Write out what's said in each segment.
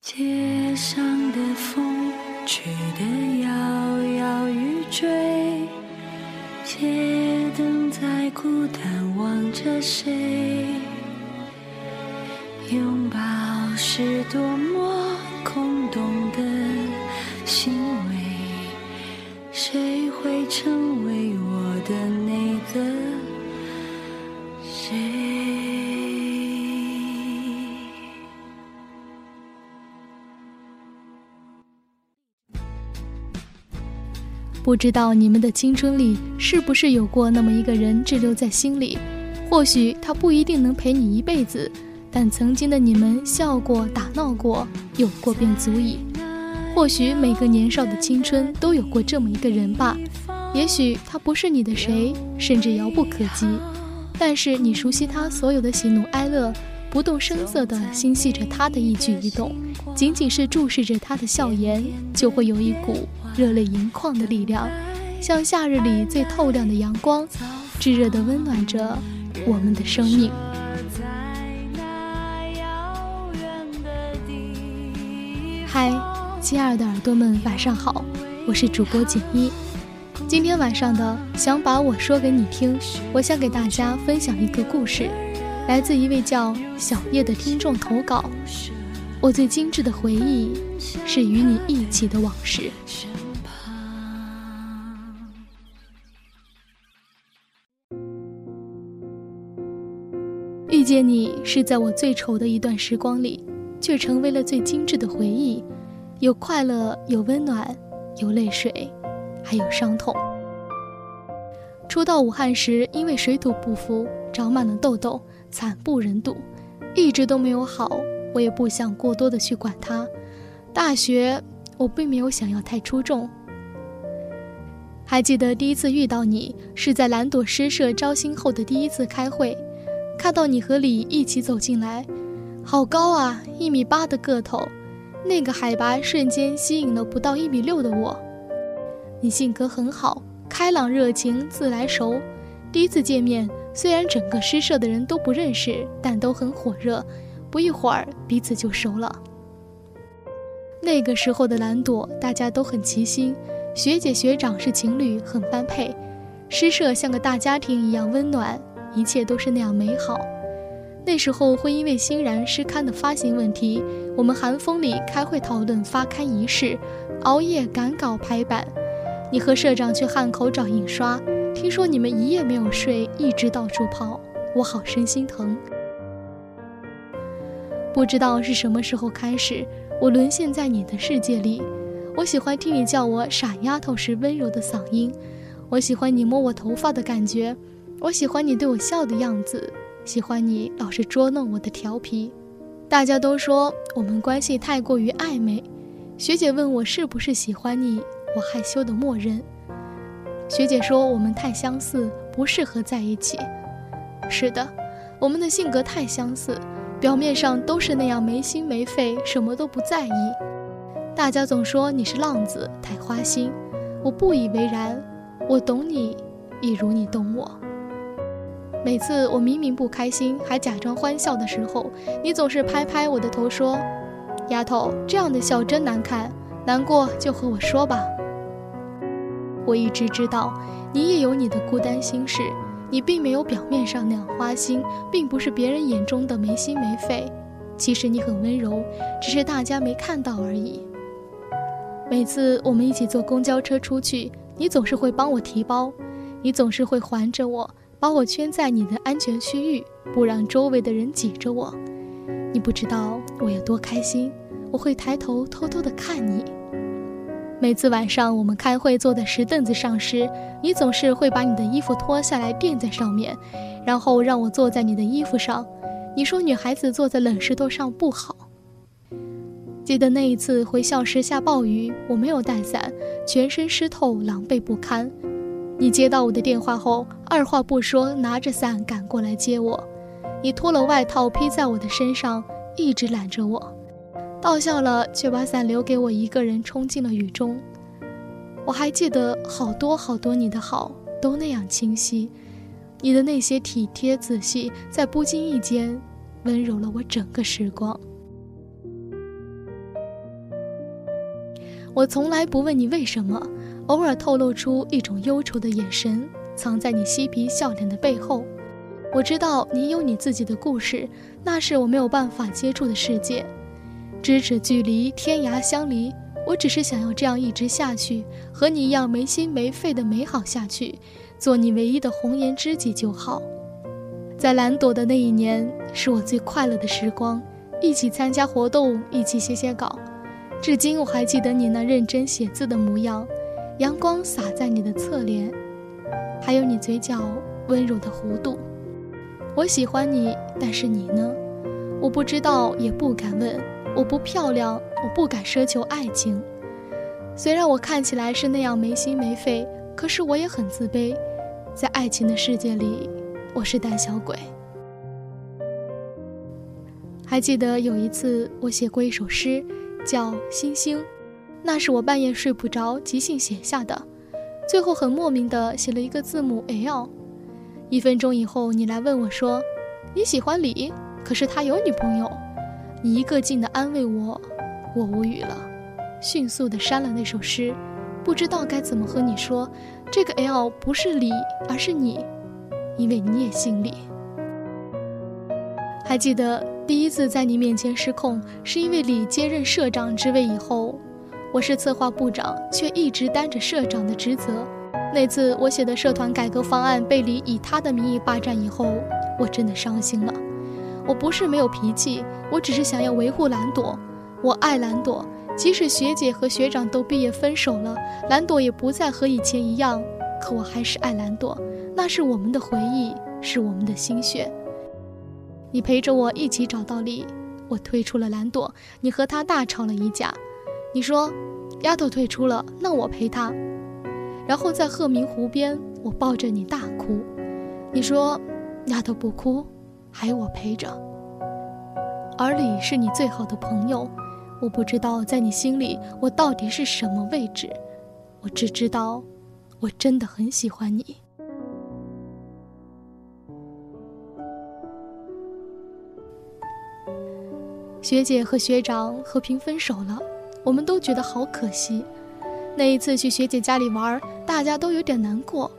街上的风吹得摇摇欲坠，街灯在孤单望着谁？拥抱是多么空洞的行为，谁会成不知道你们的青春里是不是有过那么一个人滞留在心里？或许他不一定能陪你一辈子，但曾经的你们笑过、打闹过，有过便足矣。或许每个年少的青春都有过这么一个人吧。也许他不是你的谁，甚至遥不可及，但是你熟悉他所有的喜怒哀乐，不动声色地心系着他的一举一动，仅仅是注视着他的笑颜，就会有一股。热泪盈眶的力量，像夏日里最透亮的阳光，炙热地温暖着我们的生命。嗨，亲爱的耳朵们，晚上好，我是主播锦衣。今天晚上的想把我说给你听，我想给大家分享一个故事，来自一位叫小叶的听众投稿。我最精致的回忆，是与你一起的往事。遇见你是在我最丑的一段时光里，却成为了最精致的回忆，有快乐，有温暖，有泪水，还有伤痛。初到武汉时，因为水土不服，长满了痘痘，惨不忍睹，一直都没有好。我也不想过多的去管它。大学，我并没有想要太出众。还记得第一次遇到你，是在蓝朵诗社招新后的第一次开会。看到你和李一起走进来，好高啊，一米八的个头，那个海拔瞬间吸引了不到一米六的我。你性格很好，开朗热情，自来熟。第一次见面，虽然整个诗社的人都不认识，但都很火热，不一会儿彼此就熟了。那个时候的蓝朵，大家都很齐心，学姐学长是情侣，很般配，诗社像个大家庭一样温暖。一切都是那样美好。那时候会因为《欣然》诗刊的发行问题，我们寒风里开会讨论发刊仪式，熬夜赶稿排版。你和社长去汉口找印刷，听说你们一夜没有睡，一直到处跑，我好生心疼。不知道是什么时候开始，我沦陷在你的世界里。我喜欢听你叫我傻丫头时温柔的嗓音，我喜欢你摸我头发的感觉。我喜欢你对我笑的样子，喜欢你老是捉弄我的调皮。大家都说我们关系太过于暧昧。学姐问我是不是喜欢你，我害羞的默认。学姐说我们太相似，不适合在一起。是的，我们的性格太相似，表面上都是那样没心没肺，什么都不在意。大家总说你是浪子，太花心。我不以为然，我懂你，一如你懂我。每次我明明不开心，还假装欢笑的时候，你总是拍拍我的头说：“丫头，这样的笑真难看，难过就和我说吧。”我一直知道，你也有你的孤单心事，你并没有表面上那样花心，并不是别人眼中的没心没肺。其实你很温柔，只是大家没看到而已。每次我们一起坐公交车出去，你总是会帮我提包，你总是会环着我。把我圈在你的安全区域，不让周围的人挤着我。你不知道我有多开心，我会抬头偷偷的看你。每次晚上我们开会坐在石凳子上时，你总是会把你的衣服脱下来垫在上面，然后让我坐在你的衣服上。你说女孩子坐在冷石头上不好。记得那一次回校时下暴雨，我没有带伞，全身湿透，狼狈不堪。你接到我的电话后，二话不说，拿着伞赶过来接我。你脱了外套披在我的身上，一直揽着我，到校了却把伞留给我一个人冲进了雨中。我还记得好多好多你的好，都那样清晰。你的那些体贴仔细，在不经意间温柔了我整个时光。我从来不问你为什么，偶尔透露出一种忧愁的眼神，藏在你嬉皮笑脸的背后。我知道你有你自己的故事，那是我没有办法接触的世界。咫尺距离，天涯相离。我只是想要这样一直下去，和你一样没心没肺的美好下去，做你唯一的红颜知己就好。在蓝朵的那一年，是我最快乐的时光，一起参加活动，一起写写稿。至今我还记得你那认真写字的模样，阳光洒在你的侧脸，还有你嘴角温柔的弧度。我喜欢你，但是你呢？我不知道，也不敢问。我不漂亮，我不敢奢求爱情。虽然我看起来是那样没心没肺，可是我也很自卑。在爱情的世界里，我是胆小鬼。还记得有一次，我写过一首诗，叫《星星》，那是我半夜睡不着，即兴写下的。最后很莫名的写了一个字母 L。一分钟以后，你来问我说：“你喜欢李，可是他有女朋友。”一个劲的安慰我，我无语了，迅速的删了那首诗，不知道该怎么和你说，这个 L 不是李，而是你，因为你也姓李。还记得第一次在你面前失控，是因为李接任社长之位以后，我是策划部长，却一直担着社长的职责。那次我写的社团改革方案被李以他的名义霸占以后，我真的伤心了。我不是没有脾气，我只是想要维护蓝朵。我爱蓝朵，即使学姐和学长都毕业分手了，蓝朵也不再和以前一样。可我还是爱蓝朵，那是我们的回忆，是我们的心血。你陪着我一起找到李，我退出了蓝朵，你和他大吵了一架。你说，丫头退出了，那我陪她。然后在鹤鸣湖边，我抱着你大哭。你说，丫头不哭。还有我陪着，而李是你最好的朋友。我不知道在你心里我到底是什么位置，我只知道，我真的很喜欢你。学姐和学长和平分手了，我们都觉得好可惜。那一次去学姐家里玩，大家都有点难过，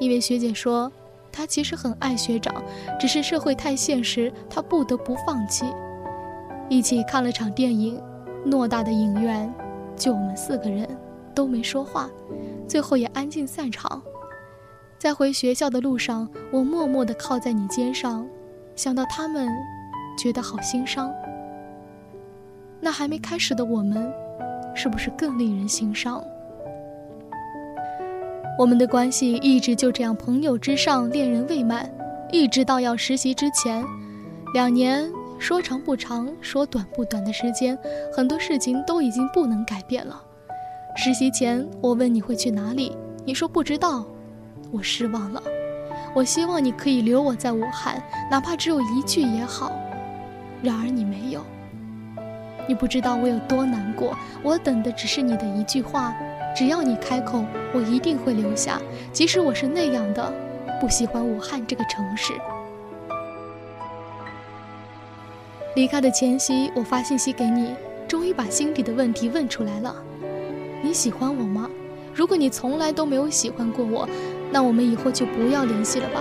因为学姐说。他其实很爱学长，只是社会太现实，他不得不放弃。一起看了场电影，偌大的影院，就我们四个人，都没说话，最后也安静散场。在回学校的路上，我默默地靠在你肩上，想到他们，觉得好心伤。那还没开始的我们，是不是更令人心伤？我们的关系一直就这样，朋友之上，恋人未满，一直到要实习之前，两年说长不长，说短不短的时间，很多事情都已经不能改变了。实习前，我问你会去哪里，你说不知道，我失望了。我希望你可以留我在武汉，哪怕只有一句也好。然而你没有，你不知道我有多难过，我等的只是你的一句话。只要你开口，我一定会留下，即使我是那样的，不喜欢武汉这个城市。离开的前夕，我发信息给你，终于把心底的问题问出来了：你喜欢我吗？如果你从来都没有喜欢过我，那我们以后就不要联系了吧。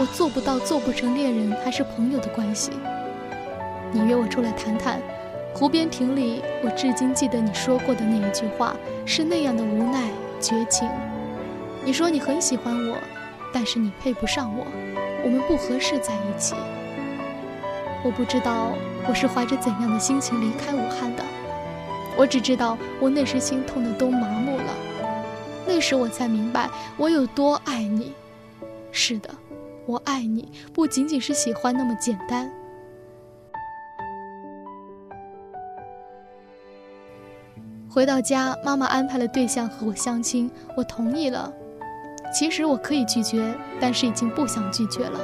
我做不到做不成恋人还是朋友的关系。你约我出来谈谈。湖边亭里，我至今记得你说过的那一句话，是那样的无奈绝情。你说你很喜欢我，但是你配不上我，我们不合适在一起。我不知道我是怀着怎样的心情离开武汉的，我只知道我那时心痛的都麻木了。那时我才明白我有多爱你。是的，我爱你，不仅仅是喜欢那么简单。回到家，妈妈安排了对象和我相亲，我同意了。其实我可以拒绝，但是已经不想拒绝了。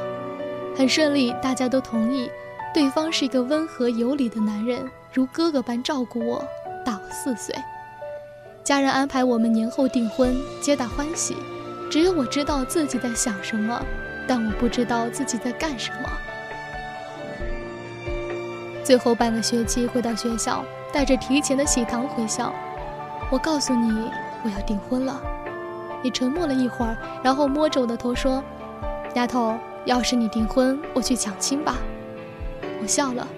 很顺利，大家都同意。对方是一个温和有礼的男人，如哥哥般照顾我，大我四岁。家人安排我们年后订婚，皆大欢喜。只有我知道自己在想什么，但我不知道自己在干什么。最后半个学期回到学校。带着提前的喜糖回校，我告诉你，我要订婚了。你沉默了一会儿，然后摸着我的头说：“丫头，要是你订婚，我去抢亲吧。”我笑了，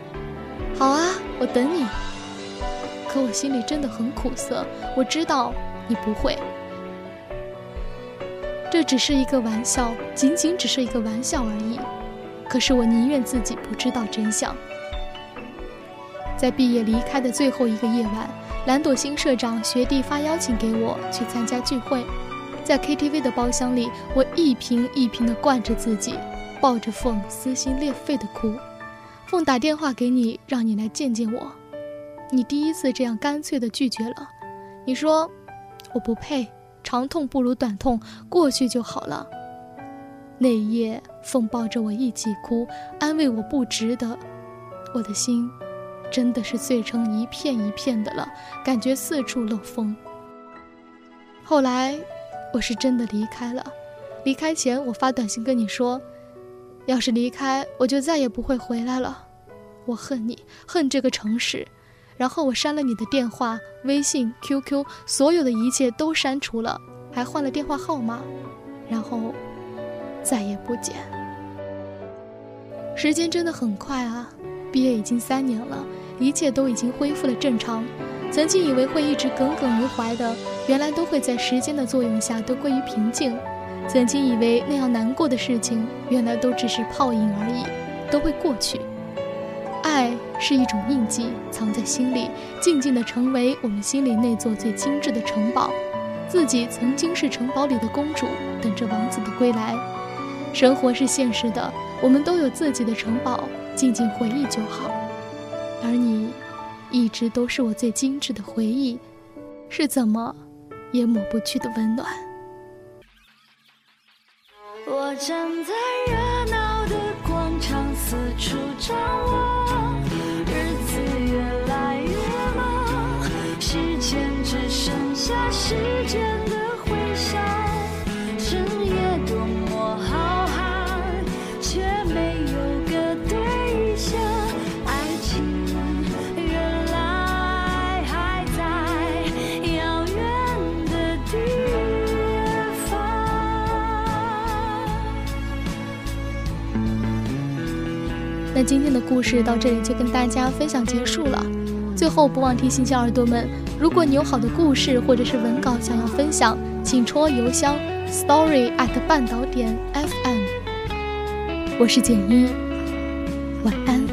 好啊，我等你。可我心里真的很苦涩，我知道你不会。这只是一个玩笑，仅仅只是一个玩笑而已。可是我宁愿自己不知道真相。在毕业离开的最后一个夜晚，蓝朵新社长学弟发邀请给我去参加聚会。在 KTV 的包厢里，我一瓶一瓶地灌着自己，抱着凤撕心裂肺地哭。凤打电话给你，让你来见见我。你第一次这样干脆地拒绝了。你说我不配，长痛不如短痛，过去就好了。那一夜，凤抱着我一起哭，安慰我不值得。我的心。真的是碎成一片一片的了，感觉四处漏风。后来，我是真的离开了。离开前，我发短信跟你说，要是离开，我就再也不会回来了。我恨你，恨这个城市。然后我删了你的电话、微信、QQ，所有的一切都删除了，还换了电话号码。然后，再也不见。时间真的很快啊。毕业已经三年了，一切都已经恢复了正常。曾经以为会一直耿耿于怀的，原来都会在时间的作用下都归于平静。曾经以为那样难过的事情，原来都只是泡影而已，都会过去。爱是一种印记，藏在心里，静静地成为我们心里那座最精致的城堡。自己曾经是城堡里的公主，等着王子的归来。生活是现实的，我们都有自己的城堡。静静回忆就好，而你，一直都是我最精致的回忆，是怎么也抹不去的温暖。我站在热闹的广场，四处张望，那今天的故事到这里就跟大家分享结束了。最后不忘提醒小耳朵们，如果你有好的故事或者是文稿想要分享，请戳邮箱 story at 半岛点 fm。我是简一，晚安。